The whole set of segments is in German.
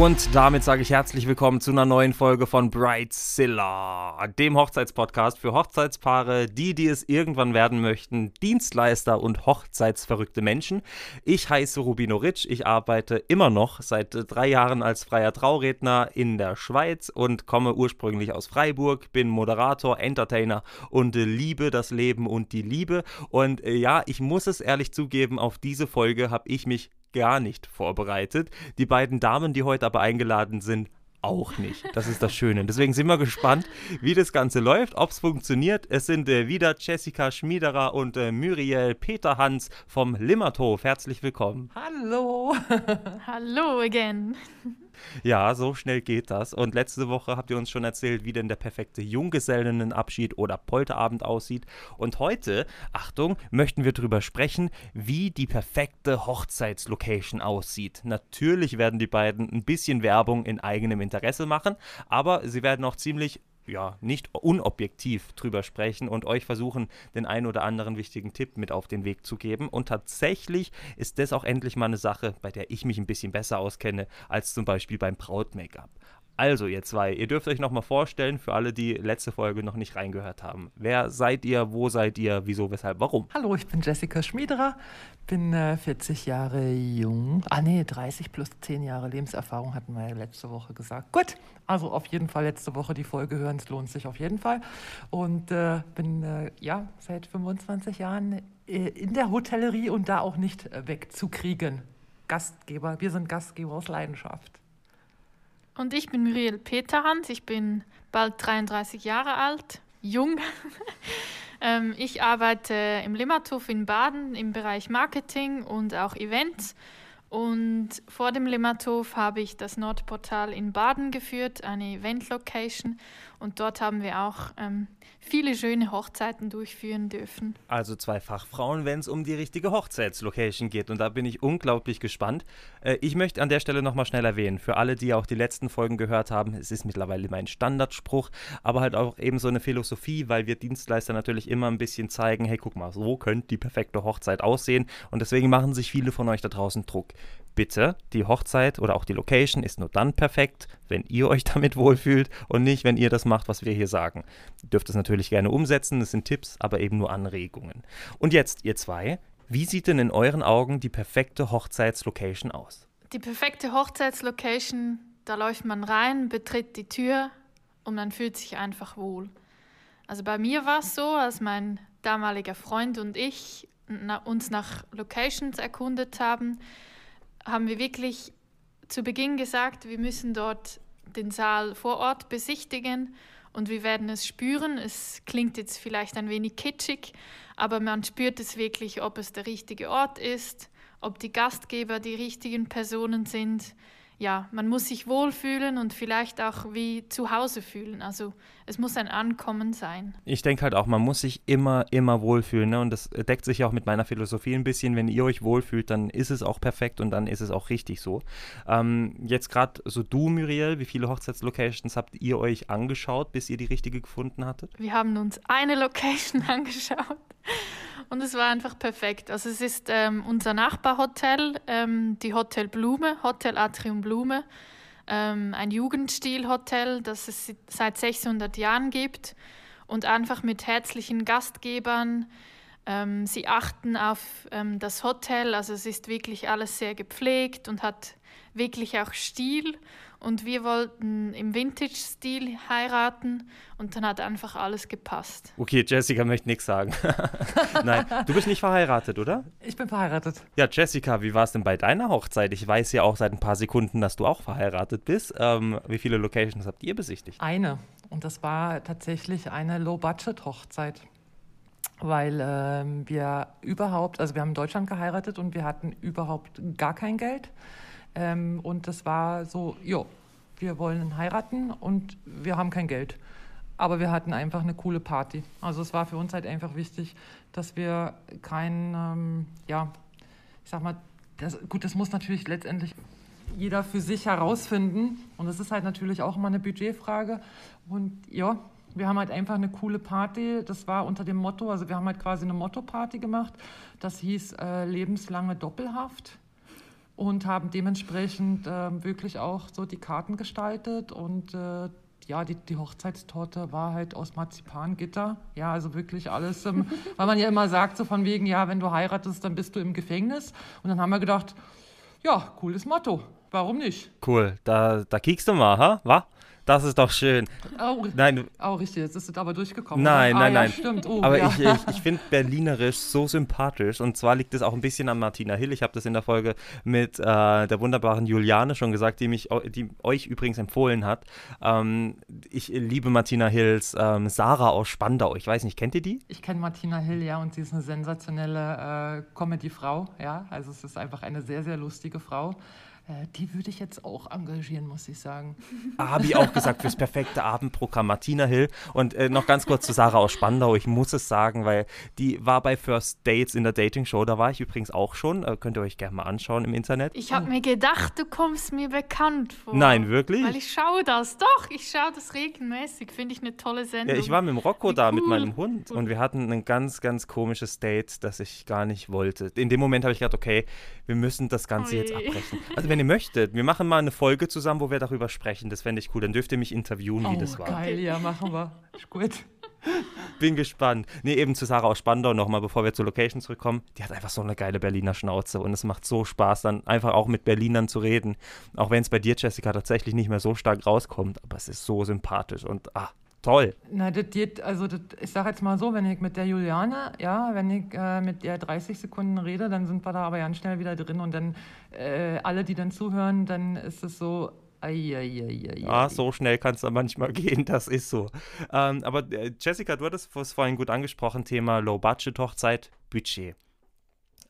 Und damit sage ich herzlich willkommen zu einer neuen Folge von Brightzilla, dem Hochzeitspodcast für Hochzeitspaare, die, die es irgendwann werden möchten, Dienstleister und hochzeitsverrückte Menschen. Ich heiße Rubino Ritsch, ich arbeite immer noch seit drei Jahren als freier Trauredner in der Schweiz und komme ursprünglich aus Freiburg, bin Moderator, Entertainer und liebe das Leben und die Liebe. Und äh, ja, ich muss es ehrlich zugeben, auf diese Folge habe ich mich gar nicht vorbereitet. Die beiden Damen, die heute aber eingeladen sind, auch nicht. Das ist das Schöne. Deswegen sind wir gespannt, wie das Ganze läuft, ob es funktioniert. Es sind äh, wieder Jessica Schmiederer und äh, Muriel Peterhans vom Limmerthof. Herzlich willkommen. Hallo. Hallo again. Ja, so schnell geht das. Und letzte Woche habt ihr uns schon erzählt, wie denn der perfekte Junggesellenabschied oder Polterabend aussieht. Und heute, Achtung, möchten wir darüber sprechen, wie die perfekte Hochzeitslocation aussieht. Natürlich werden die beiden ein bisschen Werbung in eigenem Interesse machen, aber sie werden auch ziemlich ja, nicht unobjektiv drüber sprechen und euch versuchen, den einen oder anderen wichtigen Tipp mit auf den Weg zu geben. Und tatsächlich ist das auch endlich mal eine Sache, bei der ich mich ein bisschen besser auskenne, als zum Beispiel beim Braut-Make-up. Also, ihr zwei, ihr dürft euch nochmal vorstellen, für alle, die letzte Folge noch nicht reingehört haben. Wer seid ihr, wo seid ihr, wieso, weshalb, warum? Hallo, ich bin Jessica Schmiederer, bin äh, 40 Jahre jung. Ah, nee, 30 plus 10 Jahre Lebenserfahrung hatten wir ja letzte Woche gesagt. Gut, also auf jeden Fall letzte Woche die Folge hören, es lohnt sich auf jeden Fall. Und äh, bin äh, ja seit 25 Jahren äh, in der Hotellerie und da auch nicht äh, wegzukriegen. Gastgeber, wir sind Gastgeber aus Leidenschaft. Und ich bin Muriel Peterhans, ich bin bald 33 Jahre alt, jung. ähm, ich arbeite im Limmathof in Baden im Bereich Marketing und auch Events. Und vor dem Limmathof habe ich das Nordportal in Baden geführt, eine Event-Location. Und dort haben wir auch ähm, viele schöne Hochzeiten durchführen dürfen. Also zwei Fachfrauen, wenn es um die richtige Hochzeitslocation geht. Und da bin ich unglaublich gespannt. Äh, ich möchte an der Stelle nochmal schnell erwähnen, für alle, die auch die letzten Folgen gehört haben, es ist mittlerweile mein Standardspruch, aber halt auch eben so eine Philosophie, weil wir Dienstleister natürlich immer ein bisschen zeigen, hey, guck mal, so könnte die perfekte Hochzeit aussehen. Und deswegen machen sich viele von euch da draußen Druck bitte, die Hochzeit oder auch die Location ist nur dann perfekt, wenn ihr euch damit wohlfühlt und nicht, wenn ihr das macht, was wir hier sagen. Ihr dürft es natürlich gerne umsetzen, das sind Tipps, aber eben nur Anregungen. Und jetzt, ihr zwei, wie sieht denn in euren Augen die perfekte Hochzeitslocation aus? Die perfekte Hochzeitslocation, da läuft man rein, betritt die Tür und man fühlt sich einfach wohl. Also bei mir war es so, als mein damaliger Freund und ich uns nach Locations erkundet haben, haben wir wirklich zu Beginn gesagt, wir müssen dort den Saal vor Ort besichtigen und wir werden es spüren. Es klingt jetzt vielleicht ein wenig kitschig, aber man spürt es wirklich, ob es der richtige Ort ist, ob die Gastgeber die richtigen Personen sind ja, man muss sich wohlfühlen und vielleicht auch wie zu Hause fühlen. Also es muss ein Ankommen sein. Ich denke halt auch, man muss sich immer, immer wohlfühlen. Ne? Und das deckt sich auch mit meiner Philosophie ein bisschen. Wenn ihr euch wohlfühlt, dann ist es auch perfekt und dann ist es auch richtig so. Ähm, jetzt gerade so du, Muriel, wie viele Hochzeitslocations habt ihr euch angeschaut, bis ihr die richtige gefunden hattet? Wir haben uns eine Location angeschaut. Und es war einfach perfekt. Also es ist ähm, unser Nachbarhotel, ähm, die Hotel Blume, Hotel Atrium Blume, ähm, ein Jugendstilhotel, das es seit 600 Jahren gibt und einfach mit herzlichen Gastgebern. Ähm, sie achten auf ähm, das Hotel, also es ist wirklich alles sehr gepflegt und hat wirklich auch Stil. Und wir wollten im Vintage-Stil heiraten und dann hat einfach alles gepasst. Okay, Jessica möchte nichts sagen. Nein, du bist nicht verheiratet, oder? Ich bin verheiratet. Ja, Jessica, wie war es denn bei deiner Hochzeit? Ich weiß ja auch seit ein paar Sekunden, dass du auch verheiratet bist. Ähm, wie viele Locations habt ihr besichtigt? Eine. Und das war tatsächlich eine Low-Budget-Hochzeit weil ähm, wir überhaupt, also wir haben in Deutschland geheiratet und wir hatten überhaupt gar kein Geld. Ähm, und das war so, jo, wir wollen heiraten und wir haben kein Geld. Aber wir hatten einfach eine coole Party. Also es war für uns halt einfach wichtig, dass wir kein, ähm, ja, ich sag mal, das, gut, das muss natürlich letztendlich jeder für sich herausfinden. Und das ist halt natürlich auch immer eine Budgetfrage. Und ja, wir haben halt einfach eine coole Party. Das war unter dem Motto, also wir haben halt quasi eine Motto-Party gemacht. Das hieß äh, lebenslange Doppelhaft und haben dementsprechend äh, wirklich auch so die Karten gestaltet und äh, ja, die, die Hochzeitstorte war halt aus Marzipangitter. Ja, also wirklich alles, ähm, weil man ja immer sagt, so von wegen, ja, wenn du heiratest, dann bist du im Gefängnis. Und dann haben wir gedacht, ja, cooles Motto. Warum nicht? Cool, da, da kiekst du mal, ha? wa? Das ist doch schön. Oh, Nein, oh richtig, jetzt ist es aber durchgekommen. Nein, nein, ah, nein. Ja, stimmt. Oh, aber ja. ich, ich, ich finde Berlinerisch so sympathisch. Und zwar liegt es auch ein bisschen an Martina Hill. Ich habe das in der Folge mit äh, der wunderbaren Juliane schon gesagt, die, mich, die euch übrigens empfohlen hat. Ähm, ich liebe Martina Hills ähm, Sarah aus Spandau. Ich weiß nicht, kennt ihr die? Ich kenne Martina Hill, ja, und sie ist eine sensationelle äh, Comedy-Frau, ja. Also es ist einfach eine sehr, sehr lustige Frau. Äh, die würde ich jetzt auch engagieren, muss ich sagen. Habe ich auch gesagt, fürs perfekte Abendprogramm Martina Hill. Und äh, noch ganz kurz zu Sarah aus Spandau. Ich muss es sagen, weil die war bei First Dates in der Dating Show. Da war ich übrigens auch schon. Äh, könnt ihr euch gerne mal anschauen im Internet. Ich habe mir gedacht, du kommst mir bekannt vor. Nein, wirklich? Weil ich schaue das. Doch, ich schaue das regelmäßig. Finde ich eine tolle Sendung. Ja, ich war mit dem Rocco Wie da mit cool. meinem Hund und wir hatten ein ganz, ganz komisches Date, das ich gar nicht wollte. In dem Moment habe ich gedacht, okay, wir müssen das Ganze jetzt Ui. abbrechen. Also wenn ihr möchtet, wir machen mal eine Folge zusammen, wo wir darüber sprechen. Das fände ich cool. Dann dürft ihr mich interviewen, wie oh, das war. geil, ja, machen wir. Ist gut. Bin gespannt. Nee, eben zu Sarah aus Spandau nochmal, bevor wir zur Location zurückkommen. Die hat einfach so eine geile Berliner Schnauze und es macht so Spaß, dann einfach auch mit Berlinern zu reden. Auch wenn es bei dir, Jessica, tatsächlich nicht mehr so stark rauskommt. Aber es ist so sympathisch und ah, toll. Na, das geht, also das, ich sage jetzt mal so, wenn ich mit der Juliane, ja, wenn ich äh, mit der 30 Sekunden rede, dann sind wir da aber ganz schnell wieder drin und dann äh, alle, die dann zuhören, dann ist es so, Eieieiei. Ja, so schnell kann es dann manchmal gehen, das ist so. Ähm, aber äh, Jessica, du hattest es vorhin gut angesprochen, Thema Low-Budget-Hochzeit, Budget.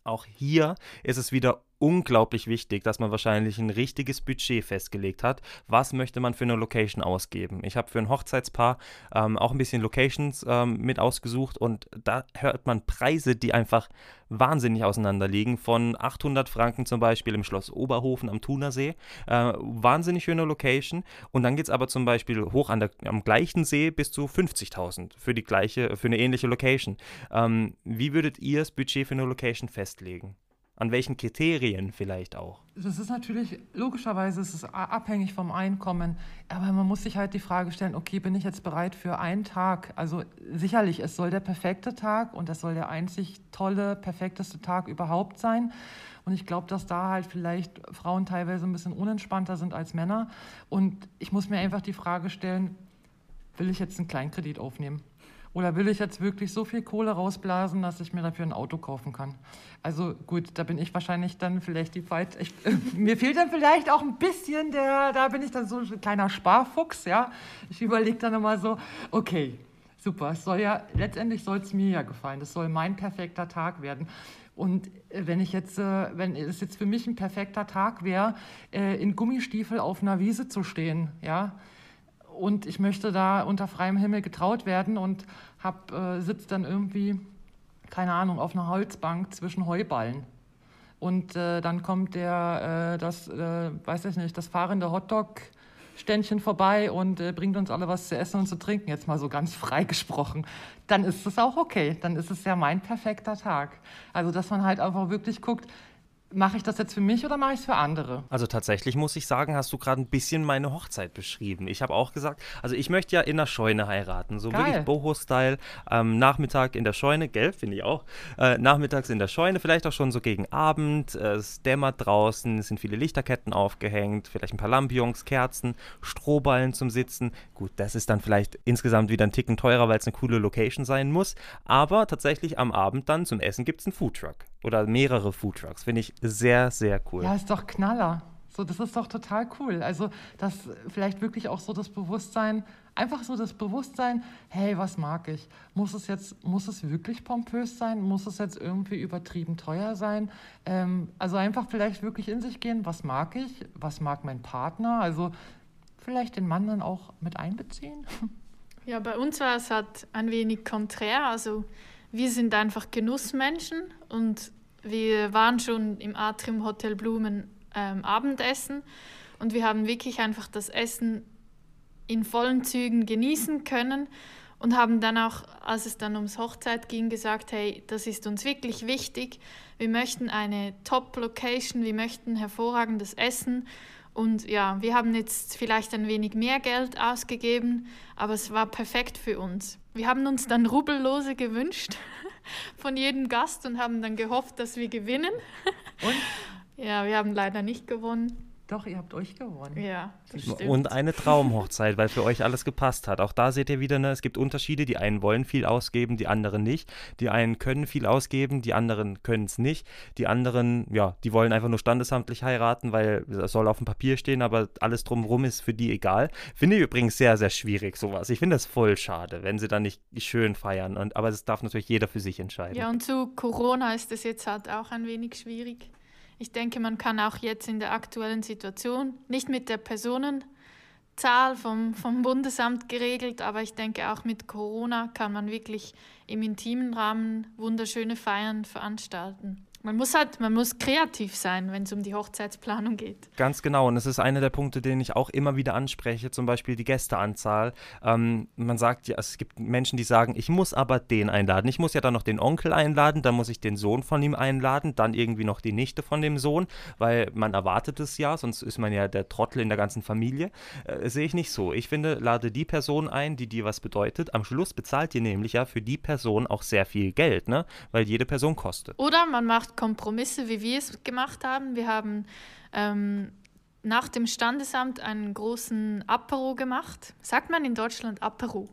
Auch hier ist es wieder unglaublich wichtig, dass man wahrscheinlich ein richtiges Budget festgelegt hat. Was möchte man für eine Location ausgeben? Ich habe für ein Hochzeitspaar ähm, auch ein bisschen Locations ähm, mit ausgesucht und da hört man Preise, die einfach wahnsinnig auseinander liegen. Von 800 Franken zum Beispiel im Schloss Oberhofen am Thunersee. Äh, wahnsinnig schöne Location. Und dann geht es aber zum Beispiel hoch an der, am gleichen See bis zu 50.000 für die gleiche, für eine ähnliche Location. Ähm, wie würdet ihr das Budget für eine Location festlegen? An welchen Kriterien vielleicht auch? Das ist natürlich, logischerweise ist es abhängig vom Einkommen, aber man muss sich halt die Frage stellen, okay, bin ich jetzt bereit für einen Tag? Also sicherlich, es soll der perfekte Tag und das soll der einzig tolle, perfekteste Tag überhaupt sein. Und ich glaube, dass da halt vielleicht Frauen teilweise ein bisschen unentspannter sind als Männer. Und ich muss mir einfach die Frage stellen, will ich jetzt einen Kleinkredit aufnehmen? Oder will ich jetzt wirklich so viel Kohle rausblasen, dass ich mir dafür ein Auto kaufen kann? Also gut, da bin ich wahrscheinlich dann vielleicht die Weit. Ich, mir fehlt dann vielleicht auch ein bisschen der, da bin ich dann so ein kleiner Sparfuchs, ja. Ich überlege dann immer so, okay, super, es soll ja, letztendlich soll es mir ja gefallen, es soll mein perfekter Tag werden. Und äh, wenn ich jetzt, äh, wenn es jetzt für mich ein perfekter Tag wäre, äh, in Gummistiefel auf einer Wiese zu stehen, ja, und ich möchte da unter freiem Himmel getraut werden und hab, äh, sitze dann irgendwie, keine Ahnung, auf einer Holzbank zwischen Heuballen. Und äh, dann kommt der, äh, das, äh, weiß ich nicht, das fahrende Hotdog-Ständchen vorbei und äh, bringt uns alle was zu essen und zu trinken, jetzt mal so ganz frei gesprochen. Dann ist es auch okay. Dann ist es ja mein perfekter Tag. Also, dass man halt einfach wirklich guckt, mache ich das jetzt für mich oder mache ich es für andere? Also tatsächlich muss ich sagen, hast du gerade ein bisschen meine Hochzeit beschrieben. Ich habe auch gesagt, also ich möchte ja in der Scheune heiraten, so Geil. wirklich Boho-Style. Ähm, Nachmittag in der Scheune, gell, finde ich auch. Äh, nachmittags in der Scheune, vielleicht auch schon so gegen Abend. Äh, es dämmert draußen, es sind viele Lichterketten aufgehängt, vielleicht ein paar Lampions, Kerzen, Strohballen zum Sitzen. Gut, das ist dann vielleicht insgesamt wieder ein Ticken teurer, weil es eine coole Location sein muss. Aber tatsächlich am Abend dann zum Essen gibt es einen Foodtruck oder mehrere Foodtrucks. Finde ich sehr, sehr cool. Ja, ist doch Knaller. So, das ist doch total cool. Also, dass vielleicht wirklich auch so das Bewusstsein, einfach so das Bewusstsein, hey, was mag ich? Muss es jetzt, muss es wirklich pompös sein? Muss es jetzt irgendwie übertrieben teuer sein? Ähm, also einfach vielleicht wirklich in sich gehen, was mag ich? Was mag mein Partner? Also vielleicht den Mann dann auch mit einbeziehen? Ja, bei uns war es halt ein wenig konträr. Also wir sind einfach Genussmenschen und wir waren schon im Atrium Hotel Blumen ähm, Abendessen und wir haben wirklich einfach das Essen in vollen Zügen genießen können und haben dann auch, als es dann ums Hochzeit ging, gesagt, hey, das ist uns wirklich wichtig. Wir möchten eine Top-Location, wir möchten hervorragendes Essen und ja, wir haben jetzt vielleicht ein wenig mehr Geld ausgegeben, aber es war perfekt für uns. Wir haben uns dann Rubellose gewünscht von jedem Gast und haben dann gehofft, dass wir gewinnen. Und? Ja, wir haben leider nicht gewonnen. Doch, ihr habt euch gewonnen. Ja, das stimmt. Und eine Traumhochzeit, weil für euch alles gepasst hat. Auch da seht ihr wieder, ne, es gibt Unterschiede. Die einen wollen viel ausgeben, die anderen nicht. Die einen können viel ausgeben, die anderen können es nicht. Die anderen, ja, die wollen einfach nur standesamtlich heiraten, weil es soll auf dem Papier stehen, aber alles drumherum ist für die egal. Finde ich übrigens sehr, sehr schwierig, sowas. Ich finde das voll schade, wenn sie dann nicht schön feiern. Und, aber das darf natürlich jeder für sich entscheiden. Ja, und zu Corona ist es jetzt halt auch ein wenig schwierig. Ich denke, man kann auch jetzt in der aktuellen Situation, nicht mit der Personenzahl vom, vom Bundesamt geregelt, aber ich denke auch mit Corona kann man wirklich im intimen Rahmen wunderschöne Feiern veranstalten. Man muss halt, man muss kreativ sein, wenn es um die Hochzeitsplanung geht. Ganz genau. Und es ist einer der Punkte, den ich auch immer wieder anspreche, zum Beispiel die Gästeanzahl. Ähm, man sagt ja, es gibt Menschen, die sagen, ich muss aber den einladen. Ich muss ja dann noch den Onkel einladen, dann muss ich den Sohn von ihm einladen, dann irgendwie noch die Nichte von dem Sohn, weil man erwartet es ja, sonst ist man ja der Trottel in der ganzen Familie. Äh, sehe ich nicht so. Ich finde, lade die Person ein, die dir was bedeutet. Am Schluss bezahlt ihr nämlich ja für die Person auch sehr viel Geld, ne? Weil jede Person kostet. Oder man macht macht Kompromisse, wie wir es gemacht haben. Wir haben ähm, nach dem Standesamt einen großen Apero gemacht. Sagt man in Deutschland Apero?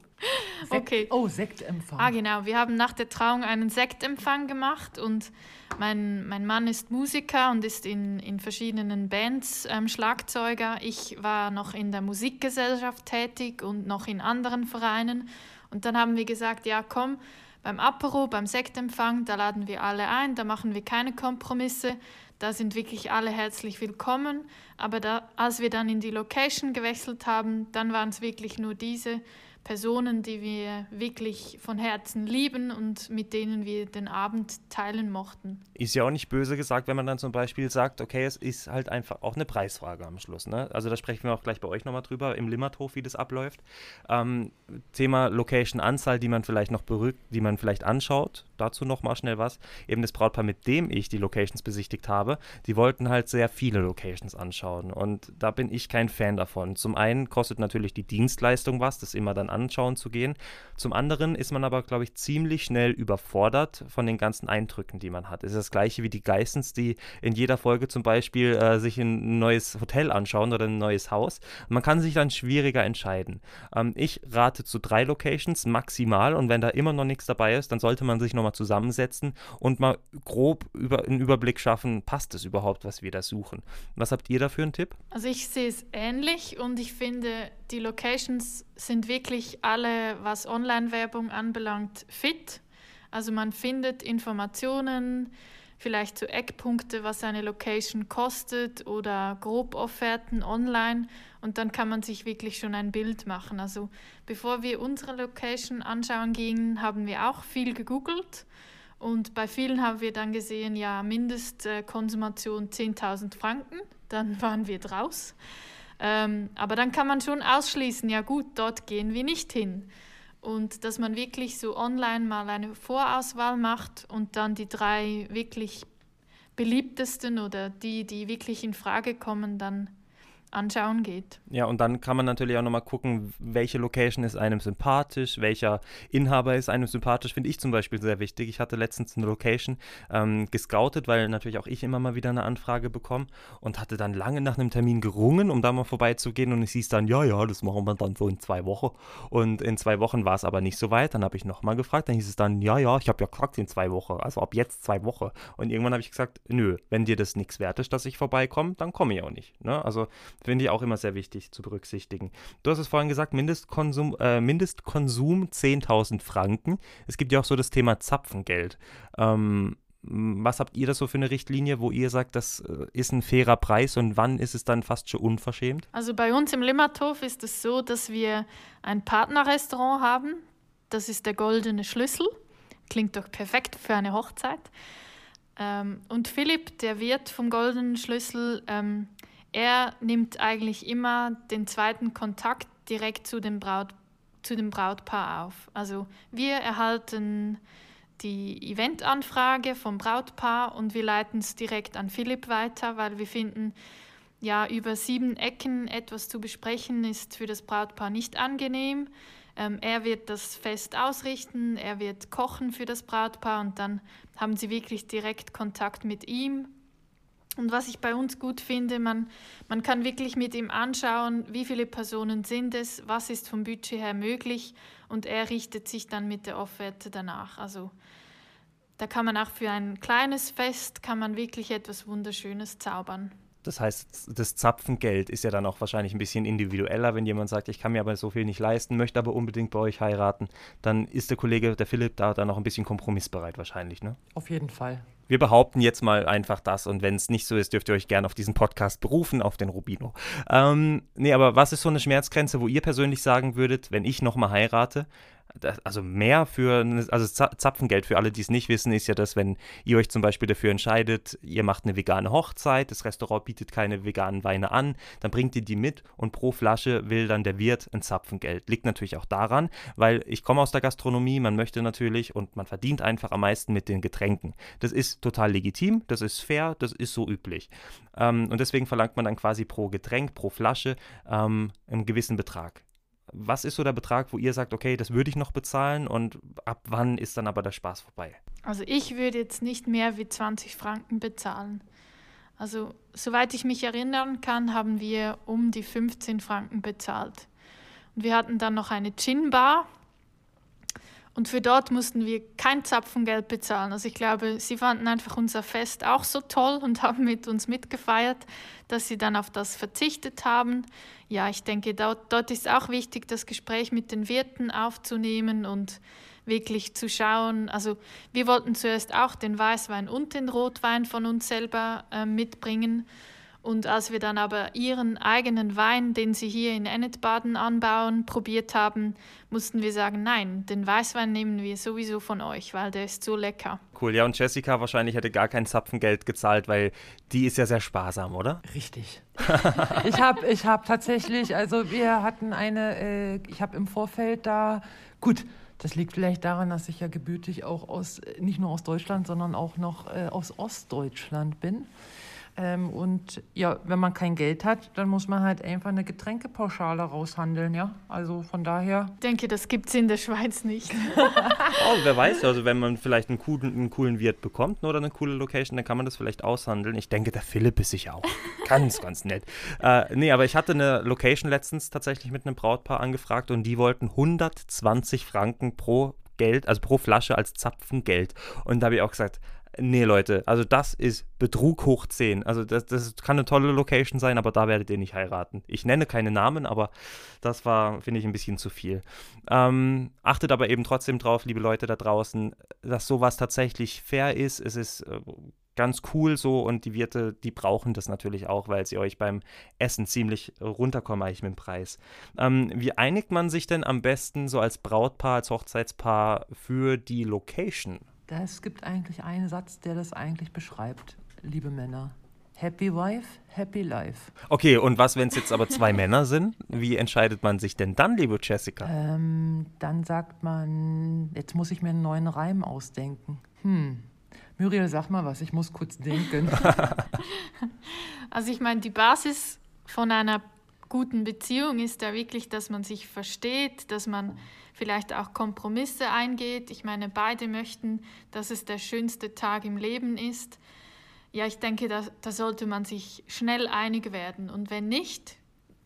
okay. Oh, Sektempfang. Ah, genau. Wir haben nach der Trauung einen Sektempfang gemacht und mein, mein Mann ist Musiker und ist in, in verschiedenen Bands ähm, Schlagzeuger. Ich war noch in der Musikgesellschaft tätig und noch in anderen Vereinen. Und dann haben wir gesagt, ja, komm, beim Apero, beim Sektempfang, da laden wir alle ein, da machen wir keine Kompromisse, da sind wirklich alle herzlich willkommen. Aber da, als wir dann in die Location gewechselt haben, dann waren es wirklich nur diese Personen, die wir wirklich von Herzen lieben und mit denen wir den Abend teilen mochten. Ist ja auch nicht böse gesagt, wenn man dann zum Beispiel sagt, okay, es ist halt einfach auch eine Preisfrage am Schluss. Ne? Also da sprechen wir auch gleich bei euch nochmal drüber, im Limmathof, wie das abläuft. Ähm, Thema Location-Anzahl, die man vielleicht noch berückt, die man vielleicht anschaut. Dazu nochmal schnell was. Eben das Brautpaar, mit dem ich die Locations besichtigt habe, die wollten halt sehr viele Locations anschauen. Und da bin ich kein Fan davon. Zum einen kostet natürlich die Dienstleistung was, das immer dann anschauen zu gehen. Zum anderen ist man aber, glaube ich, ziemlich schnell überfordert von den ganzen Eindrücken, die man hat. Es ist das gleiche wie die Geissens, die in jeder Folge zum Beispiel äh, sich ein neues Hotel anschauen oder ein neues Haus. Man kann sich dann schwieriger entscheiden. Ähm, ich rate zu drei Locations maximal und wenn da immer noch nichts dabei ist, dann sollte man sich nochmal zusammensetzen und mal grob über, einen Überblick schaffen, passt es überhaupt, was wir da suchen. Was habt ihr da für einen Tipp? Also ich sehe es ähnlich und ich finde, die Locations sind wirklich alle, was Online-Werbung anbelangt, fit. Also man findet Informationen, vielleicht zu Eckpunkte, was eine Location kostet oder Grobofferten online und dann kann man sich wirklich schon ein Bild machen. Also bevor wir unsere Location anschauen gingen, haben wir auch viel gegoogelt und bei vielen haben wir dann gesehen, ja, Mindestkonsumation 10.000 Franken, dann waren wir draus. Ähm, aber dann kann man schon ausschließen, ja gut, dort gehen wir nicht hin. Und dass man wirklich so online mal eine Vorauswahl macht und dann die drei wirklich beliebtesten oder die, die wirklich in Frage kommen, dann anschauen geht. Ja, und dann kann man natürlich auch nochmal gucken, welche Location ist einem sympathisch, welcher Inhaber ist einem sympathisch, finde ich zum Beispiel sehr wichtig. Ich hatte letztens eine Location ähm, gescoutet, weil natürlich auch ich immer mal wieder eine Anfrage bekomme und hatte dann lange nach einem Termin gerungen, um da mal vorbeizugehen und es hieß dann, ja, ja, das machen wir dann so in zwei Wochen. Und in zwei Wochen war es aber nicht so weit. Dann habe ich nochmal gefragt, dann hieß es dann, ja, ja, ich habe ja gesagt in zwei Wochen, also ab jetzt zwei Wochen. Und irgendwann habe ich gesagt, nö, wenn dir das nichts wert ist, dass ich vorbeikomme, dann komme ich auch nicht. Ne? Also Finde ich auch immer sehr wichtig zu berücksichtigen. Du hast es vorhin gesagt, Mindestkonsum, äh, Mindestkonsum 10.000 Franken. Es gibt ja auch so das Thema Zapfengeld. Ähm, was habt ihr da so für eine Richtlinie, wo ihr sagt, das äh, ist ein fairer Preis und wann ist es dann fast schon unverschämt? Also bei uns im Limmathof ist es so, dass wir ein Partnerrestaurant haben. Das ist der Goldene Schlüssel. Klingt doch perfekt für eine Hochzeit. Ähm, und Philipp, der Wirt vom Goldenen Schlüssel, ähm, er nimmt eigentlich immer den zweiten Kontakt direkt zu dem, Braut, zu dem Brautpaar auf. Also wir erhalten die Eventanfrage vom Brautpaar und wir leiten es direkt an Philipp weiter, weil wir finden, ja, über sieben Ecken etwas zu besprechen ist für das Brautpaar nicht angenehm. Ähm, er wird das Fest ausrichten, er wird kochen für das Brautpaar und dann haben sie wirklich direkt Kontakt mit ihm und was ich bei uns gut finde, man, man kann wirklich mit ihm anschauen, wie viele Personen sind es, was ist vom Budget her möglich und er richtet sich dann mit der Offerte danach. Also da kann man auch für ein kleines Fest, kann man wirklich etwas Wunderschönes zaubern. Das heißt, das Zapfengeld ist ja dann auch wahrscheinlich ein bisschen individueller, wenn jemand sagt, ich kann mir aber so viel nicht leisten, möchte aber unbedingt bei euch heiraten, dann ist der Kollege, der Philipp, da dann auch ein bisschen kompromissbereit wahrscheinlich, ne? Auf jeden Fall. Wir behaupten jetzt mal einfach das und wenn es nicht so ist, dürft ihr euch gerne auf diesen Podcast berufen, auf den Rubino. Ähm, nee, aber was ist so eine Schmerzgrenze, wo ihr persönlich sagen würdet, wenn ich nochmal heirate, also mehr für, also Zapfengeld für alle, die es nicht wissen, ist ja das, wenn ihr euch zum Beispiel dafür entscheidet, ihr macht eine vegane Hochzeit, das Restaurant bietet keine veganen Weine an, dann bringt ihr die mit und pro Flasche will dann der Wirt ein Zapfengeld. Liegt natürlich auch daran, weil ich komme aus der Gastronomie, man möchte natürlich und man verdient einfach am meisten mit den Getränken. Das ist total legitim, das ist fair, das ist so üblich. Ähm, und deswegen verlangt man dann quasi pro Getränk, pro Flasche ähm, einen gewissen Betrag was ist so der Betrag, wo ihr sagt, okay, das würde ich noch bezahlen und ab wann ist dann aber der Spaß vorbei? Also ich würde jetzt nicht mehr wie 20 Franken bezahlen. Also soweit ich mich erinnern kann, haben wir um die 15 Franken bezahlt. Und wir hatten dann noch eine Gin-Bar und für dort mussten wir kein Zapfengeld bezahlen. Also ich glaube, sie fanden einfach unser Fest auch so toll und haben mit uns mitgefeiert, dass sie dann auf das verzichtet haben. Ja, ich denke, dort, dort ist auch wichtig, das Gespräch mit den Wirten aufzunehmen und wirklich zu schauen. Also wir wollten zuerst auch den Weißwein und den Rotwein von uns selber äh, mitbringen. Und als wir dann aber ihren eigenen Wein, den sie hier in Ennetbaden anbauen, probiert haben, mussten wir sagen, nein, den Weißwein nehmen wir sowieso von euch, weil der ist so lecker. Cool, ja, und Jessica wahrscheinlich hätte gar kein Zapfengeld gezahlt, weil die ist ja sehr sparsam, oder? Richtig. ich habe ich hab tatsächlich, also wir hatten eine, äh, ich habe im Vorfeld da, gut, das liegt vielleicht daran, dass ich ja gebürtig auch aus, nicht nur aus Deutschland, sondern auch noch äh, aus Ostdeutschland bin. Ähm, und ja, wenn man kein Geld hat, dann muss man halt einfach eine Getränkepauschale raushandeln, ja. Also von daher. Ich denke, das gibt es in der Schweiz nicht. oh, wer weiß, also wenn man vielleicht einen coolen, einen coolen Wirt bekommt oder eine coole Location, dann kann man das vielleicht aushandeln. Ich denke, der Philipp ist sicher auch ganz, ganz nett. Äh, nee, aber ich hatte eine Location letztens tatsächlich mit einem Brautpaar angefragt und die wollten 120 Franken pro Geld, also pro Flasche als Zapfengeld. Und da habe ich auch gesagt, nee, Leute, also das ist Betrug hoch 10. Also das, das kann eine tolle Location sein, aber da werdet ihr nicht heiraten. Ich nenne keine Namen, aber das war, finde ich, ein bisschen zu viel. Ähm, achtet aber eben trotzdem drauf, liebe Leute da draußen, dass sowas tatsächlich fair ist. Es ist äh, ganz cool so und die Wirte, die brauchen das natürlich auch, weil sie euch beim Essen ziemlich runterkommen eigentlich mit dem Preis. Ähm, wie einigt man sich denn am besten so als Brautpaar, als Hochzeitspaar für die Location? Es gibt eigentlich einen Satz, der das eigentlich beschreibt, liebe Männer. Happy Wife, Happy Life. Okay, und was, wenn es jetzt aber zwei Männer sind? Wie entscheidet man sich denn dann, liebe Jessica? Ähm, dann sagt man, jetzt muss ich mir einen neuen Reim ausdenken. Hm. Muriel, sag mal was, ich muss kurz denken. also ich meine, die Basis von einer guten Beziehung ist ja wirklich, dass man sich versteht, dass man vielleicht auch Kompromisse eingeht. Ich meine, beide möchten, dass es der schönste Tag im Leben ist. Ja, ich denke, da, da sollte man sich schnell einig werden. Und wenn nicht,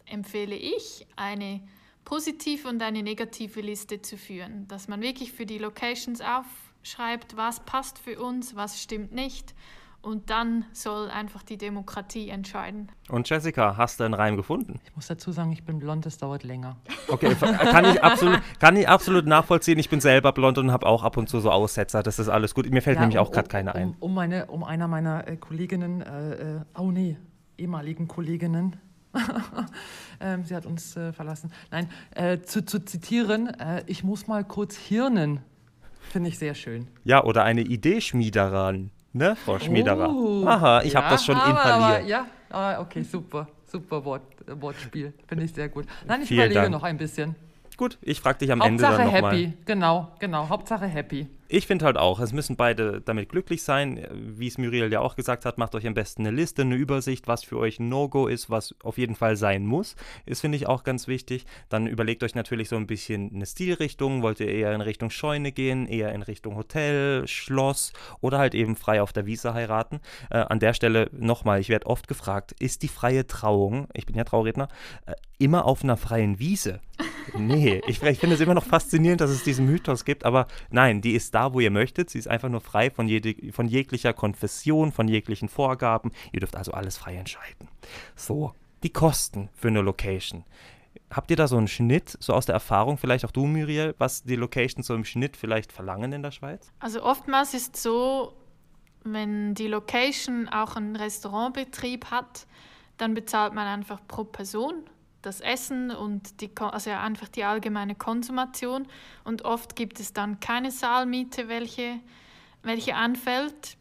empfehle ich, eine positive und eine negative Liste zu führen, dass man wirklich für die Locations aufschreibt, was passt für uns, was stimmt nicht und dann soll einfach die Demokratie entscheiden. Und Jessica, hast du einen Reim gefunden? Ich muss dazu sagen, ich bin blond, es dauert länger. Okay, kann ich absolut, kann ich absolut nachvollziehen. Ich bin selber blond und habe auch ab und zu so Aussetzer. Das ist alles gut. Mir fällt ja, nämlich um, auch gerade keine ein. Um, um, meine, um einer meiner äh, Kolleginnen, äh, äh, oh nee, ehemaligen Kolleginnen, ähm, sie hat uns äh, verlassen. Nein, äh, zu, zu, zitieren, äh, ich muss mal kurz hirnen, finde ich sehr schön. Ja, oder eine Idee schmiederan. Ne, Frau Schmiederer? Oh, Aha, ich ja, habe das schon aber, inhaliert. Aber, ja, ah, okay, super. Super Wort, Wortspiel. Finde ich sehr gut. Nein, ich Vielen überlege Dank. noch ein bisschen. Gut, ich frage dich am Hauptsache Ende dann nochmal. Hauptsache happy, genau, genau. Hauptsache happy. Ich finde halt auch, es müssen beide damit glücklich sein. Wie es Muriel ja auch gesagt hat, macht euch am besten eine Liste, eine Übersicht, was für euch ein No-Go ist, was auf jeden Fall sein muss. Ist, finde ich, auch ganz wichtig. Dann überlegt euch natürlich so ein bisschen eine Stilrichtung. Wollt ihr eher in Richtung Scheune gehen, eher in Richtung Hotel, Schloss oder halt eben frei auf der Wiese heiraten. Äh, an der Stelle nochmal, ich werde oft gefragt, ist die freie Trauung, ich bin ja Trauredner, äh, immer auf einer freien Wiese? Nee, ich, ich finde es immer noch faszinierend, dass es diesen Mythos gibt, aber nein, die ist da wo ihr möchtet. Sie ist einfach nur frei von, jede, von jeglicher Konfession, von jeglichen Vorgaben. Ihr dürft also alles frei entscheiden. So, die Kosten für eine Location. Habt ihr da so einen Schnitt, so aus der Erfahrung, vielleicht auch du, Muriel, was die Locations so im Schnitt vielleicht verlangen in der Schweiz? Also oftmals ist so, wenn die Location auch einen Restaurantbetrieb hat, dann bezahlt man einfach pro Person das Essen und die, also einfach die allgemeine Konsumation. Und oft gibt es dann keine Saalmiete, welche, welche anfällt.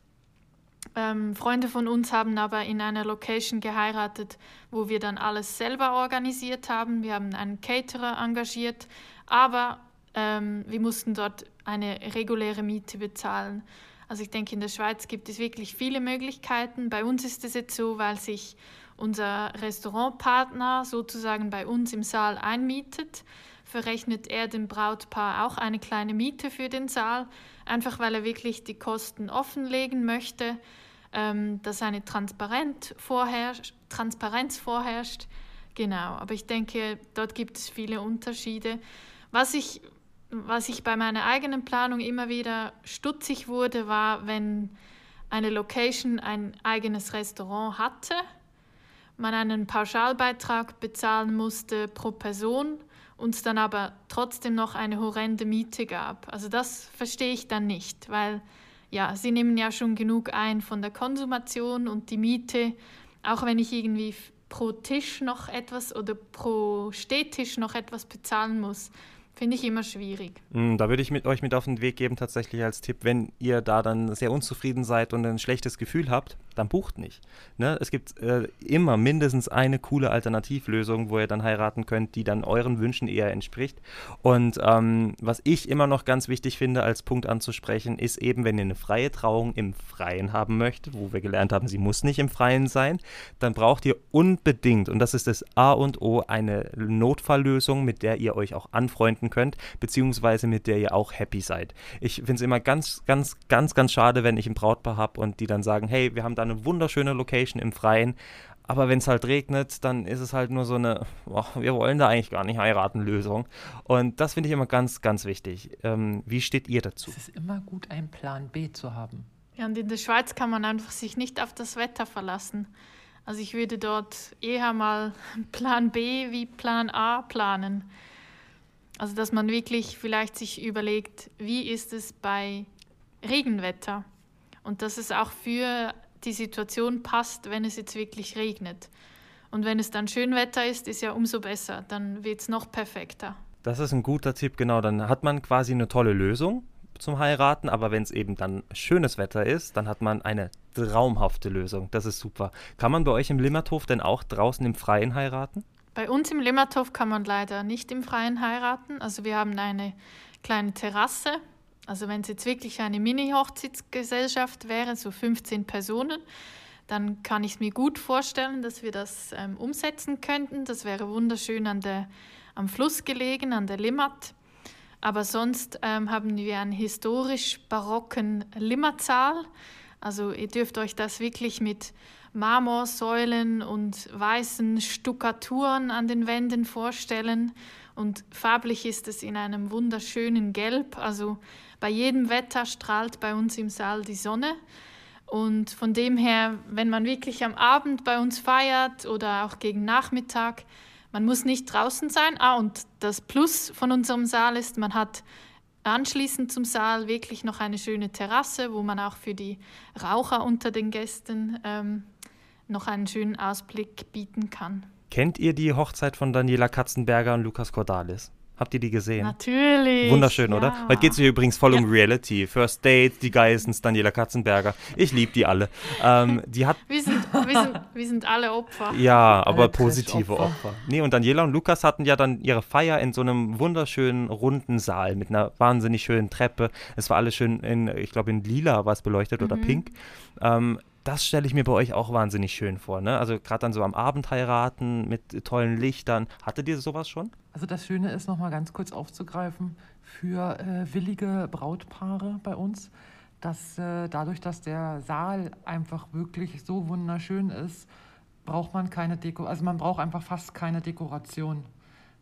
Ähm, Freunde von uns haben aber in einer Location geheiratet, wo wir dann alles selber organisiert haben. Wir haben einen Caterer engagiert, aber ähm, wir mussten dort eine reguläre Miete bezahlen. Also ich denke, in der Schweiz gibt es wirklich viele Möglichkeiten. Bei uns ist es jetzt so, weil sich unser Restaurantpartner sozusagen bei uns im Saal einmietet, verrechnet er dem Brautpaar auch eine kleine Miete für den Saal, einfach weil er wirklich die Kosten offenlegen möchte, ähm, dass eine Transparenz vorherrscht, Transparenz vorherrscht. Genau, aber ich denke, dort gibt es viele Unterschiede. Was ich, was ich bei meiner eigenen Planung immer wieder stutzig wurde, war, wenn eine Location ein eigenes Restaurant hatte man einen Pauschalbeitrag bezahlen musste pro Person, uns dann aber trotzdem noch eine horrende Miete gab. Also das verstehe ich dann nicht, weil ja, sie nehmen ja schon genug ein von der Konsumation und die Miete, auch wenn ich irgendwie pro Tisch noch etwas oder pro Stehtisch noch etwas bezahlen muss, Finde ich immer schwierig. Mm, da würde ich mit euch mit auf den Weg geben, tatsächlich als Tipp, wenn ihr da dann sehr unzufrieden seid und ein schlechtes Gefühl habt, dann bucht nicht. Ne? Es gibt äh, immer mindestens eine coole Alternativlösung, wo ihr dann heiraten könnt, die dann euren Wünschen eher entspricht. Und ähm, was ich immer noch ganz wichtig finde, als Punkt anzusprechen, ist eben, wenn ihr eine freie Trauung im Freien haben möchtet, wo wir gelernt haben, sie muss nicht im Freien sein, dann braucht ihr unbedingt, und das ist das A und O, eine Notfalllösung, mit der ihr euch auch anfreunden könnt, beziehungsweise mit der ihr auch happy seid. Ich finde es immer ganz, ganz, ganz, ganz schade, wenn ich ein Brautpaar habe und die dann sagen, hey, wir haben da eine wunderschöne Location im Freien, aber wenn es halt regnet, dann ist es halt nur so eine, oh, wir wollen da eigentlich gar nicht heiraten, Lösung. Und das finde ich immer ganz, ganz wichtig. Ähm, wie steht ihr dazu? Es ist immer gut, einen Plan B zu haben. Ja, und in der Schweiz kann man einfach sich nicht auf das Wetter verlassen. Also ich würde dort eher mal Plan B wie Plan A planen. Also dass man wirklich vielleicht sich überlegt, wie ist es bei Regenwetter und dass es auch für die Situation passt, wenn es jetzt wirklich regnet. Und wenn es dann Schönwetter ist, ist ja umso besser, dann wird es noch perfekter. Das ist ein guter Tipp, genau. Dann hat man quasi eine tolle Lösung zum Heiraten, aber wenn es eben dann schönes Wetter ist, dann hat man eine traumhafte Lösung. Das ist super. Kann man bei euch im Limmerthof denn auch draußen im Freien heiraten? Bei uns im Limmerthof kann man leider nicht im Freien heiraten. Also wir haben eine kleine Terrasse. Also wenn es jetzt wirklich eine Mini-Hochzeitsgesellschaft wäre, so 15 Personen, dann kann ich mir gut vorstellen, dass wir das ähm, umsetzen könnten. Das wäre wunderschön an der, am Fluss gelegen, an der Limmat. Aber sonst ähm, haben wir einen historisch barocken Limmatsaal. Also ihr dürft euch das wirklich mit Marmorsäulen und weißen Stuckaturen an den Wänden vorstellen. Und farblich ist es in einem wunderschönen Gelb. Also bei jedem Wetter strahlt bei uns im Saal die Sonne. Und von dem her, wenn man wirklich am Abend bei uns feiert oder auch gegen Nachmittag, man muss nicht draußen sein. Ah, und das Plus von unserem Saal ist, man hat anschließend zum Saal wirklich noch eine schöne Terrasse, wo man auch für die Raucher unter den Gästen ähm, noch einen schönen Ausblick bieten kann. Kennt ihr die Hochzeit von Daniela Katzenberger und Lukas Cordalis? Habt ihr die gesehen? Natürlich. Wunderschön, ja. oder? Heute geht es hier übrigens voll Ja. um Reality. First Date, die Geissens, Daniela Katzenberger. Ich liebe die alle. Ähm, die hat, Wir sind, wir, sind, wir sind alle Opfer. ja, aber Alle positive Trash-Opfer. Opfer. Nee, und Daniela und Lukas hatten ja dann ihre Feier in so einem wunderschönen runden Saal mit einer wahnsinnig schönen Treppe. Es war alles schön in, ich glaube, in lila war es beleuchtet oder Mhm. pink. Ähm, das stelle ich mir bei euch auch wahnsinnig schön vor, ne? Also gerade dann so am Abend heiraten mit tollen Lichtern. Hattet ihr sowas schon? Also das Schöne ist, nochmal ganz kurz aufzugreifen, für äh, willige Brautpaare bei uns, dass äh, dadurch, dass der Saal einfach wirklich so wunderschön ist, braucht man keine Deko, also man braucht einfach fast keine Dekoration,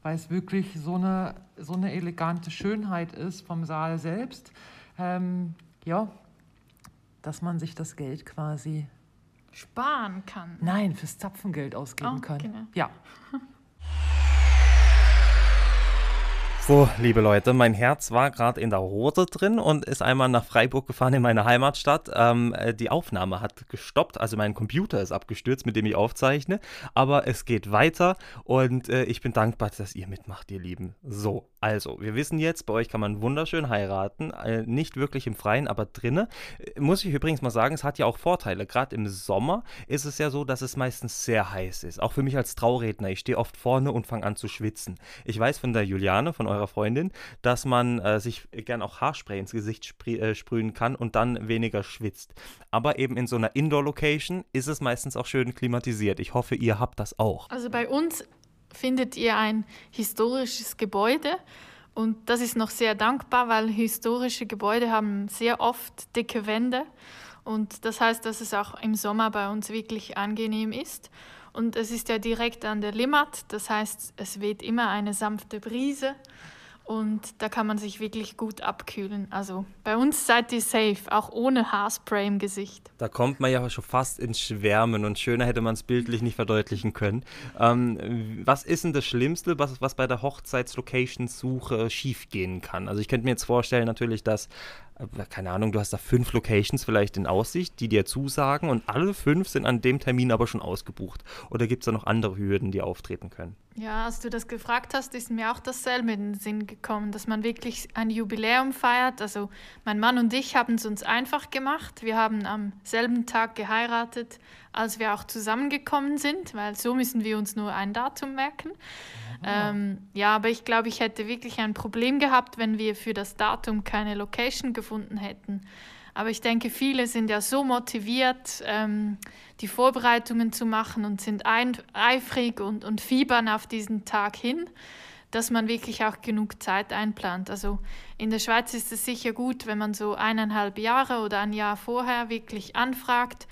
weil es wirklich so eine, so eine elegante Schönheit ist vom Saal selbst. Ähm, ja, dass man sich das Geld quasi, Sparen kann. nein, fürs Zapfengeld ausgeben Oh, kann. genau. Ja, So, liebe Leute, mein Herz war gerade in der Hose drin und ist einmal nach Freiburg gefahren in meine Heimatstadt. Ähm, äh, die Aufnahme hat gestoppt, also mein Computer ist abgestürzt, mit dem ich aufzeichne. Aber es geht weiter und äh, ich bin dankbar, dass ihr mitmacht, ihr Lieben. So, also, wir wissen jetzt, bei euch kann man wunderschön heiraten. Äh, nicht wirklich im Freien, aber drinne. Äh, Muss ich übrigens mal sagen, es hat ja auch Vorteile. Gerade im Sommer ist es ja so, dass es meistens sehr heiß ist. Auch für mich als Trauredner. Ich stehe oft vorne und fange an zu schwitzen. Ich weiß von der Juliane, von eurer Freundin, dass man äh, sich gern auch Haarspray ins Gesicht äh, sprühen kann und dann weniger schwitzt. Aber eben in so einer Indoor-Location ist es meistens auch schön klimatisiert. Ich hoffe, ihr habt das auch. Also bei uns findet ihr ein historisches Gebäude. Und das ist noch sehr dankbar, weil historische Gebäude haben sehr oft dicke Wände. Und das heißt, dass es auch im Sommer bei uns wirklich angenehm ist. Und es ist ja direkt an der Limmat, das heißt, es weht immer eine sanfte Brise und da kann man sich wirklich gut abkühlen. Also bei uns seid ihr safe, auch ohne Haarspray im Gesicht. Da kommt man ja schon fast ins Schwärmen und schöner hätte man es bildlich nicht verdeutlichen können. Ähm, was ist denn das Schlimmste, was, was bei der Hochzeitslocation-Suche schiefgehen kann? Also ich könnte mir jetzt vorstellen natürlich, dass, keine Ahnung, du hast da fünf Locations vielleicht in Aussicht, die dir zusagen und alle fünf sind an dem Termin aber schon ausgebucht. Oder gibt es da noch andere Hürden, die auftreten können? Ja, als du das gefragt hast, ist mir auch dasselbe in den Sinn gekommen, dass man wirklich ein Jubiläum feiert. Also mein Mann und ich haben es uns einfach gemacht. Wir haben am selben Tag geheiratet, als wir auch zusammengekommen sind, weil so müssen wir uns nur ein Datum merken. Ähm, ja, aber ich glaube, ich hätte wirklich ein Problem gehabt, wenn wir für das Datum keine Location gefunden hätten. Aber ich denke, viele sind ja so motiviert, ähm, die Vorbereitungen zu machen und sind ein, eifrig und, und fiebern auf diesen Tag hin, dass man wirklich auch genug Zeit einplant. Also in der Schweiz ist es sicher gut, wenn man so eineinhalb Jahre oder ein Jahr vorher wirklich anfragt.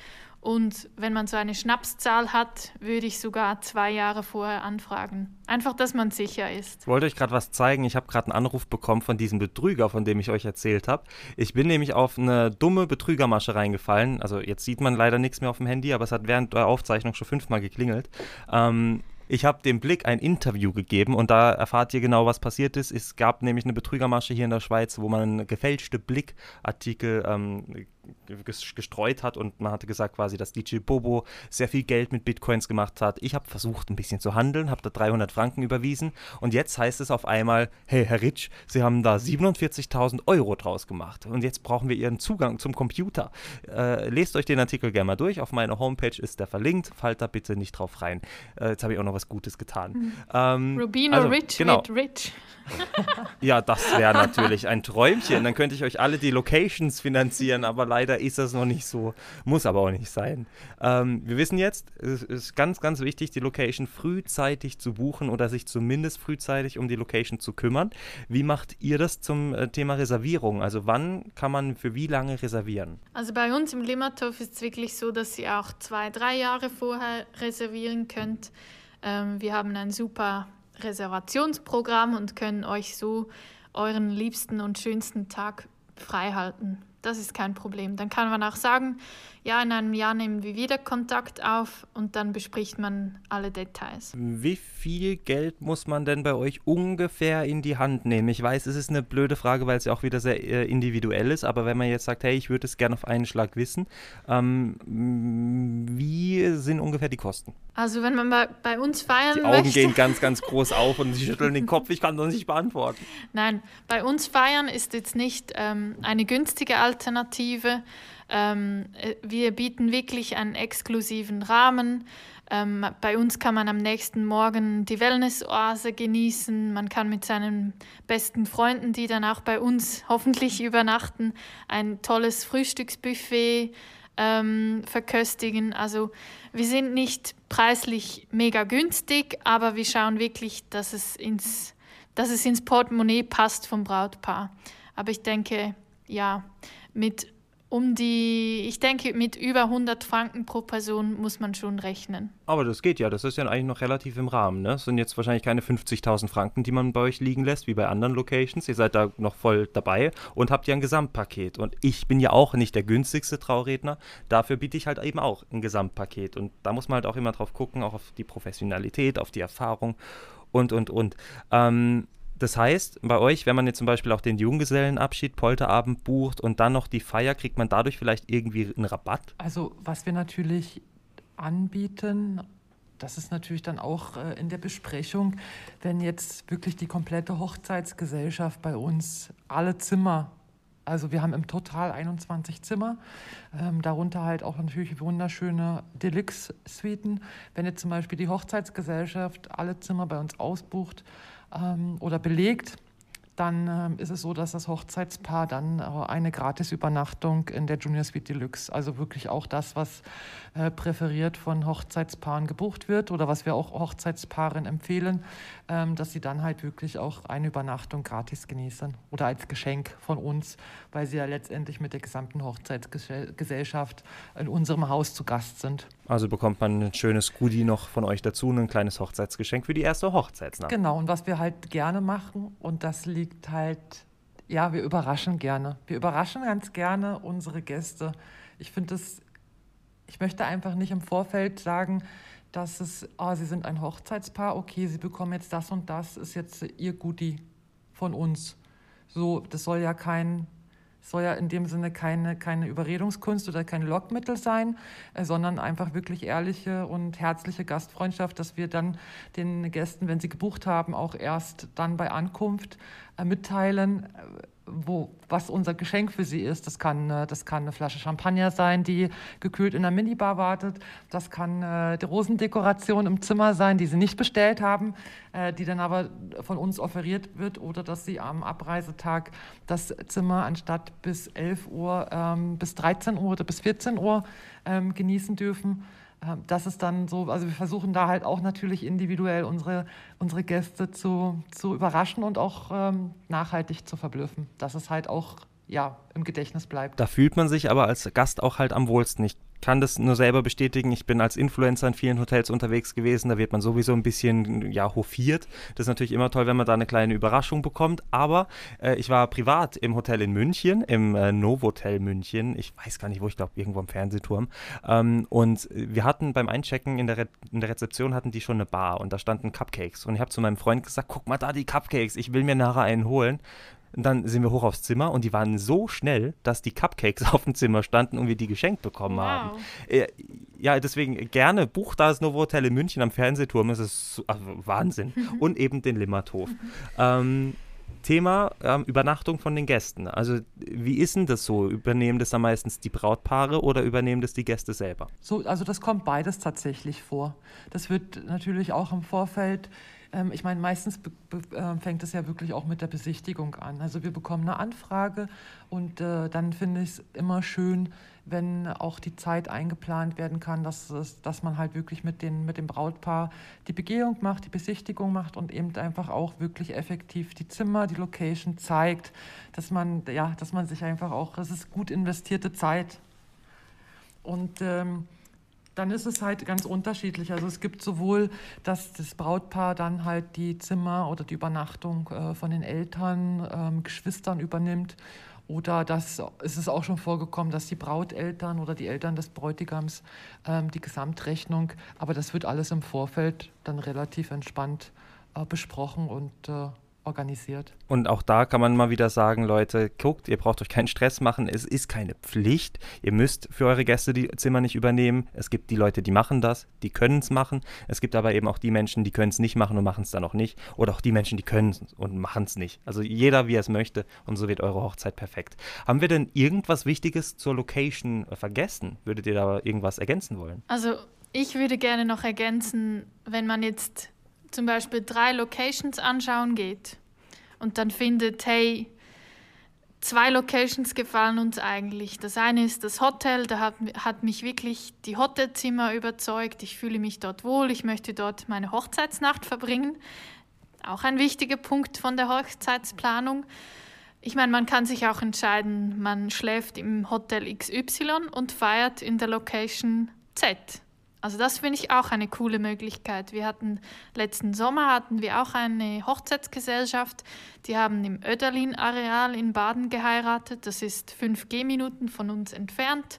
Und wenn man so eine Schnapszahl hat, würde ich sogar zwei Jahre vorher anfragen. Einfach, dass man sicher ist. Ich wollte euch gerade was zeigen. Ich habe gerade einen Anruf bekommen von diesem Betrüger, von dem ich euch erzählt habe. Ich bin nämlich auf eine dumme Betrügermasche reingefallen. Also jetzt sieht man leider nichts mehr auf dem Handy, aber es hat während der Aufzeichnung schon fünfmal geklingelt. Ähm, ich habe dem Blick ein Interview gegeben und da erfahrt ihr genau, was passiert ist. Es gab nämlich eine Betrügermasche hier in der Schweiz, wo man gefälschte Blickartikel ähm, gestreut hat und man hatte gesagt quasi, dass DJ Bobo sehr viel Geld mit Bitcoins gemacht hat. Ich habe versucht, ein bisschen zu handeln, habe da 300 Franken überwiesen und jetzt heißt es auf einmal, hey Herr Ritsch, Sie haben da 47.000 Euro draus gemacht und jetzt brauchen wir Ihren Zugang zum Computer. Äh, lest euch den Artikel gerne mal durch, auf meiner Homepage ist der verlinkt, fallt da bitte nicht drauf rein. Äh, jetzt habe ich auch noch was Gutes getan. Ähm, Rubino also, Rich genau. wird rich. ja, das wäre natürlich ein Träumchen. Dann könnte ich euch alle die Locations finanzieren, aber leider ist das noch nicht so. Muss aber auch nicht sein. Ähm, wir wissen jetzt, es ist ganz, ganz wichtig, die Location frühzeitig zu buchen oder sich zumindest frühzeitig um die Location zu kümmern. Wie macht ihr das zum äh, Thema Reservierung? Also wann kann man für wie lange reservieren? Also bei uns im Limmathof ist es wirklich so, dass ihr auch zwei, drei Jahre vorher reservieren könnt. Ähm, wir haben ein super Reservationsprogramm und können euch so euren liebsten und schönsten Tag freihalten. Das ist kein Problem. Dann kann man auch sagen, ja, in einem Jahr nehmen wir wieder Kontakt auf und dann bespricht man alle Details. Wie viel Geld muss man denn bei euch ungefähr in die Hand nehmen? Ich weiß, es ist eine blöde Frage, weil es ja auch wieder sehr äh, individuell ist, aber wenn man jetzt sagt, hey, ich würde es gerne auf einen Schlag wissen, ähm, wie sind ungefähr die Kosten? Also wenn man bei, bei uns feiern Die Augen möchte, gehen ganz, ganz groß auf und sie schütteln den Kopf, ich kann das nicht beantworten. Nein, bei uns feiern ist jetzt nicht ähm, eine günstige Alternative. Ähm, äh, wir bieten wirklich einen exklusiven Rahmen. Ähm, bei uns kann man am nächsten Morgen die Wellness-Oase genießen. Man kann mit seinen besten Freunden, die dann auch bei uns hoffentlich übernachten, ein tolles Frühstücksbuffet ähm, verköstigen. Also wir sind nicht preislich mega günstig, aber wir schauen wirklich, dass es ins, dass es ins Portemonnaie passt vom Brautpaar. Aber ich denke, ja, mit um die, ich denke, mit über 100 Franken pro Person muss man schon rechnen. Aber das geht ja, das ist ja eigentlich noch relativ im Rahmen. Ne? Das sind jetzt wahrscheinlich keine 50.000 Franken, die man bei euch liegen lässt, wie bei anderen Locations. Ihr seid da noch voll dabei und habt ja ein Gesamtpaket. Und ich bin ja auch nicht der günstigste Trauredner. Dafür biete ich halt eben auch ein Gesamtpaket. Und da muss man halt auch immer drauf gucken, auch auf die Professionalität, auf die Erfahrung und, und, und. Ähm, das heißt, bei euch, wenn man jetzt zum Beispiel auch den Junggesellenabschied, Polterabend bucht und dann noch die Feier, kriegt man dadurch vielleicht irgendwie einen Rabatt? Also, was wir natürlich anbieten, das ist natürlich dann auch äh, in der Besprechung, wenn jetzt wirklich die komplette Hochzeitsgesellschaft bei uns alle Zimmer also wir haben im Total 21 Zimmer, ähm, darunter halt auch natürlich wunderschöne Deluxe-Suiten. Wenn jetzt zum Beispiel die Hochzeitsgesellschaft alle Zimmer bei uns ausbucht, ähm, oder belegt, dann ähm, ist es so, dass das Hochzeitspaar dann eine Gratisübernachtung in der Junior Suite Deluxe, also wirklich auch das, was äh, präferiert von Hochzeitspaaren gebucht wird oder was wir auch Hochzeitspaaren empfehlen, ähm, dass sie dann halt wirklich auch eine Übernachtung gratis genießen oder als Geschenk von uns, weil sie ja letztendlich mit der gesamten Hochzeitsgesellschaft in unserem Haus zu Gast sind. Also bekommt man ein schönes Goodie noch von euch dazu, ein kleines Hochzeitsgeschenk für die erste Hochzeitsnacht. Genau, und was wir halt gerne machen, und das liegt halt, ja, wir überraschen gerne. Wir überraschen ganz gerne unsere Gäste. Ich finde es ich möchte einfach nicht im Vorfeld sagen, dass es, oh, Sie sind ein Hochzeitspaar, okay, Sie bekommen jetzt das und das, ist jetzt Ihr Goodie von uns. So, das soll ja kein, soll ja in dem Sinne keine, keine Überredungskunst oder kein Lockmittel sein, äh, sondern einfach wirklich ehrliche und herzliche Gastfreundschaft, dass wir dann den Gästen, wenn sie gebucht haben, auch erst dann bei Ankunft äh, mitteilen, wo, was unser Geschenk für sie ist. Das kann, äh, das kann eine Flasche Champagner sein, die gekühlt in der Minibar wartet. Das kann äh, die Rosendekoration im Zimmer sein, die sie nicht bestellt haben, äh, die dann aber von uns offeriert wird. Oder dass sie am Abreisetag das Zimmer anstatt bis 11 Uhr ähm, bis 13 Uhr oder bis 14 Uhr ähm, genießen dürfen. Ähm, das ist dann so, also wir versuchen da halt auch natürlich individuell unsere, unsere Gäste zu, zu überraschen und auch ähm, nachhaltig zu verblüffen. Dass es halt auch ja, im Gedächtnis bleibt. Da fühlt man sich aber als Gast auch halt am wohlsten. Ich kann das nur selber bestätigen. Ich bin als Influencer in vielen Hotels unterwegs gewesen. Da wird man sowieso ein bisschen ja, hofiert. Das ist natürlich immer toll, wenn man da eine kleine Überraschung bekommt. Aber äh, ich war privat im Hotel in München, im äh, Novotel München. Ich weiß gar nicht, wo ich glaube, irgendwo am Fernsehturm. Ähm, und wir hatten beim Einchecken in der, in der Rezeption hatten die schon eine Bar und da standen Cupcakes. Und ich habe zu meinem Freund gesagt, guck mal da die Cupcakes, ich will mir nachher einen holen. Und dann sind wir hoch aufs Zimmer und die waren so schnell, dass die Cupcakes auf dem Zimmer standen und wir die geschenkt bekommen wow. haben. Äh, ja, deswegen gerne bucht da das Novotel in München am Fernsehturm. Das ist also Wahnsinn. Und eben den Limmathof. Mhm. Ähm, Thema ähm, Übernachtung von den Gästen. Also wie ist denn das so? Übernehmen das dann meistens die Brautpaare oder übernehmen das die Gäste selber? So, also das kommt beides tatsächlich vor. Das wird natürlich auch im Vorfeld ähm, ich meine, meistens äh, fängt es ja wirklich auch mit der Besichtigung an. Also wir bekommen eine Anfrage und äh, dann finde ich es immer schön, wenn auch die Zeit eingeplant werden kann, dass, dass man halt wirklich mit, den, mit dem Brautpaar die Begehung macht, die Besichtigung macht und eben einfach auch wirklich effektiv die Zimmer, die Location zeigt, dass man, ja, dass man sich einfach auch, das ist gut investierte Zeit. Und ähm, dann ist es halt ganz unterschiedlich. Also es gibt sowohl, dass das Brautpaar dann halt die Zimmer oder die Übernachtung äh, von den Eltern, ähm, Geschwistern übernimmt. Oder das ist es auch schon vorgekommen, dass die Brauteltern oder die Eltern des Bräutigams ähm, die Gesamtrechnung, aber das wird alles im Vorfeld dann relativ entspannt äh, besprochen und äh, organisiert. Und auch da kann man mal wieder sagen, Leute, guckt, ihr braucht euch keinen Stress machen. Es ist keine Pflicht. Ihr müsst für eure Gäste die Zimmer nicht übernehmen. Es gibt die Leute, die machen das, die können es machen. Es gibt aber eben auch die Menschen, die können es nicht machen und machen es dann auch nicht. Oder auch die Menschen, die können es und machen es nicht. Also jeder, wie er es möchte. Und so wird eure Hochzeit perfekt. Haben wir denn irgendwas Wichtiges zur Location vergessen? Würdet ihr da irgendwas ergänzen wollen? Also ich würde gerne noch ergänzen, wenn man jetzt zum Beispiel drei Locations anschauen geht und dann findet, hey, zwei Locations gefallen uns eigentlich. Das eine ist das Hotel, da hat, hat mich wirklich die Hotelzimmer überzeugt. Ich fühle mich dort wohl, ich möchte dort meine Hochzeitsnacht verbringen. Auch ein wichtiger Punkt von der Hochzeitsplanung. Ich meine, man kann sich auch entscheiden, man schläft im Hotel XY und feiert in der Location Z. Also das finde ich auch eine coole Möglichkeit. Wir hatten letzten Sommer hatten wir auch eine Hochzeitsgesellschaft, die haben im Öderlin-Areal in Baden geheiratet. Das ist fünf Gehminuten von uns entfernt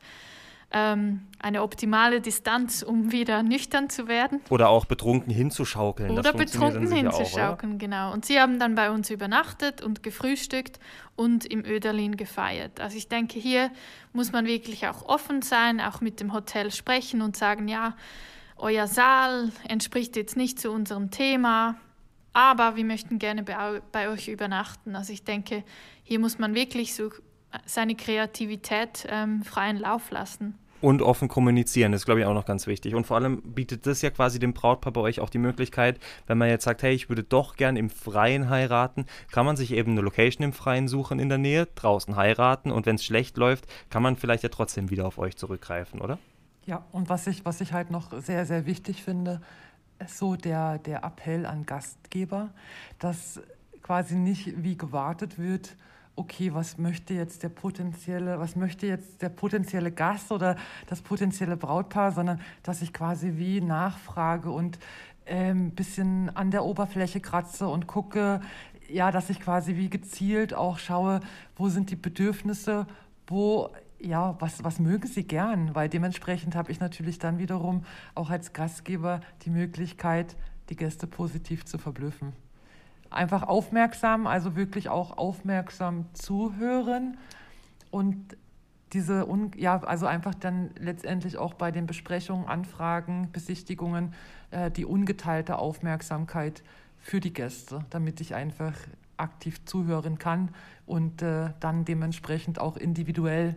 ähm, eine optimale Distanz, um wieder nüchtern zu werden. Oder auch betrunken hinzuschaukeln. Oder betrunken hinzuschaukeln, auch, genau. Und sie haben dann bei uns übernachtet und gefrühstückt und im Öderlin gefeiert. Also ich denke, hier muss man wirklich auch offen sein, auch mit dem Hotel sprechen und sagen, ja, euer Saal entspricht jetzt nicht zu unserem Thema, aber wir möchten gerne bei, bei euch übernachten. Also ich denke, hier muss man wirklich so seine Kreativität ähm, freien Lauf lassen. Und offen kommunizieren, das ist, glaube ich, auch noch ganz wichtig. Und vor allem bietet das ja quasi dem Brautpaar bei euch auch die Möglichkeit, wenn man jetzt sagt, hey, ich würde doch gern im Freien heiraten, kann man sich eben eine Location im Freien suchen in der Nähe, draußen heiraten und wenn es schlecht läuft, kann man vielleicht ja trotzdem wieder auf euch zurückgreifen, oder? Ja, und was ich, was ich halt noch sehr, sehr wichtig finde, ist so der, der Appell an Gastgeber, dass quasi nicht wie gewartet wird, okay, was möchte jetzt der potenzielle, was möchte jetzt der potenzielle Gast oder das potenzielle Brautpaar, sondern dass ich quasi wie nachfrage und ein ähm, bisschen an der Oberfläche kratze und gucke, ja, dass ich quasi wie gezielt auch schaue, wo sind die Bedürfnisse, wo ja, was, was mögen Sie gern? Weil dementsprechend habe ich natürlich dann wiederum auch als Gastgeber die Möglichkeit, die Gäste positiv zu verblüffen einfach aufmerksam, also wirklich auch aufmerksam zuhören und diese, ja, also einfach dann letztendlich auch bei den Besprechungen, Anfragen, Besichtigungen äh, die ungeteilte Aufmerksamkeit für die Gäste, damit ich einfach aktiv zuhören kann und äh, dann dementsprechend auch individuell,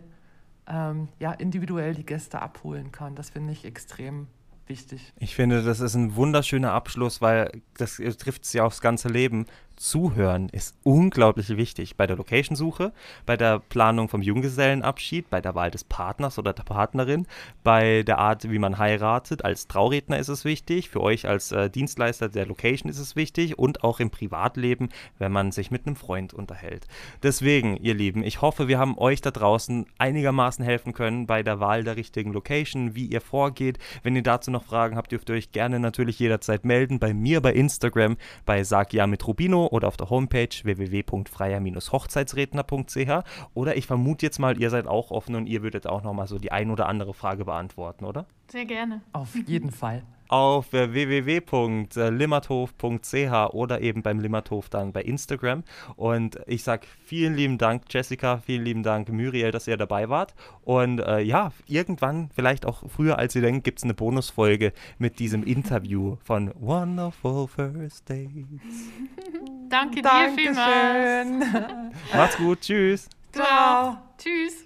ähm, ja, individuell die Gäste abholen kann. Das finde ich extrem wichtig. Ich finde, das ist ein wunderschöner Abschluss, weil das trifft es ja aufs ganze Leben. Zuhören ist unglaublich wichtig bei der Locationsuche, bei der Planung vom Junggesellenabschied, bei der Wahl des Partners oder der Partnerin, bei der Art, wie man heiratet. Als Trauredner ist es wichtig, für euch als äh, Dienstleister der Location ist es wichtig und auch im Privatleben, wenn man sich mit einem Freund unterhält. Deswegen, ihr Lieben, ich hoffe, wir haben euch da draußen einigermaßen helfen können bei der Wahl der richtigen Location, wie ihr vorgeht. Wenn ihr dazu noch Fragen habt, dürft ihr euch gerne natürlich jederzeit melden. Bei mir bei Instagram, bei Sag Ja mit Rubino oder auf der Homepage www.freier-hochzeitsredner.ch oder ich vermute jetzt mal, ihr seid auch offen und ihr würdet auch nochmal so die ein oder andere Frage beantworten, oder? Sehr gerne. Auf jeden Fall auf www.limmathof.ch oder eben beim Limmathof dann bei Instagram. Und ich sage vielen lieben Dank, Jessica, vielen lieben Dank, Muriel, dass ihr dabei wart. Und äh, ja, irgendwann, vielleicht auch früher als ihr denkt, gibt es eine Bonusfolge mit diesem Interview von Wonderful First Dates. Danke dir vielmals. Macht's gut, tschüss. Ciao. Tschüss.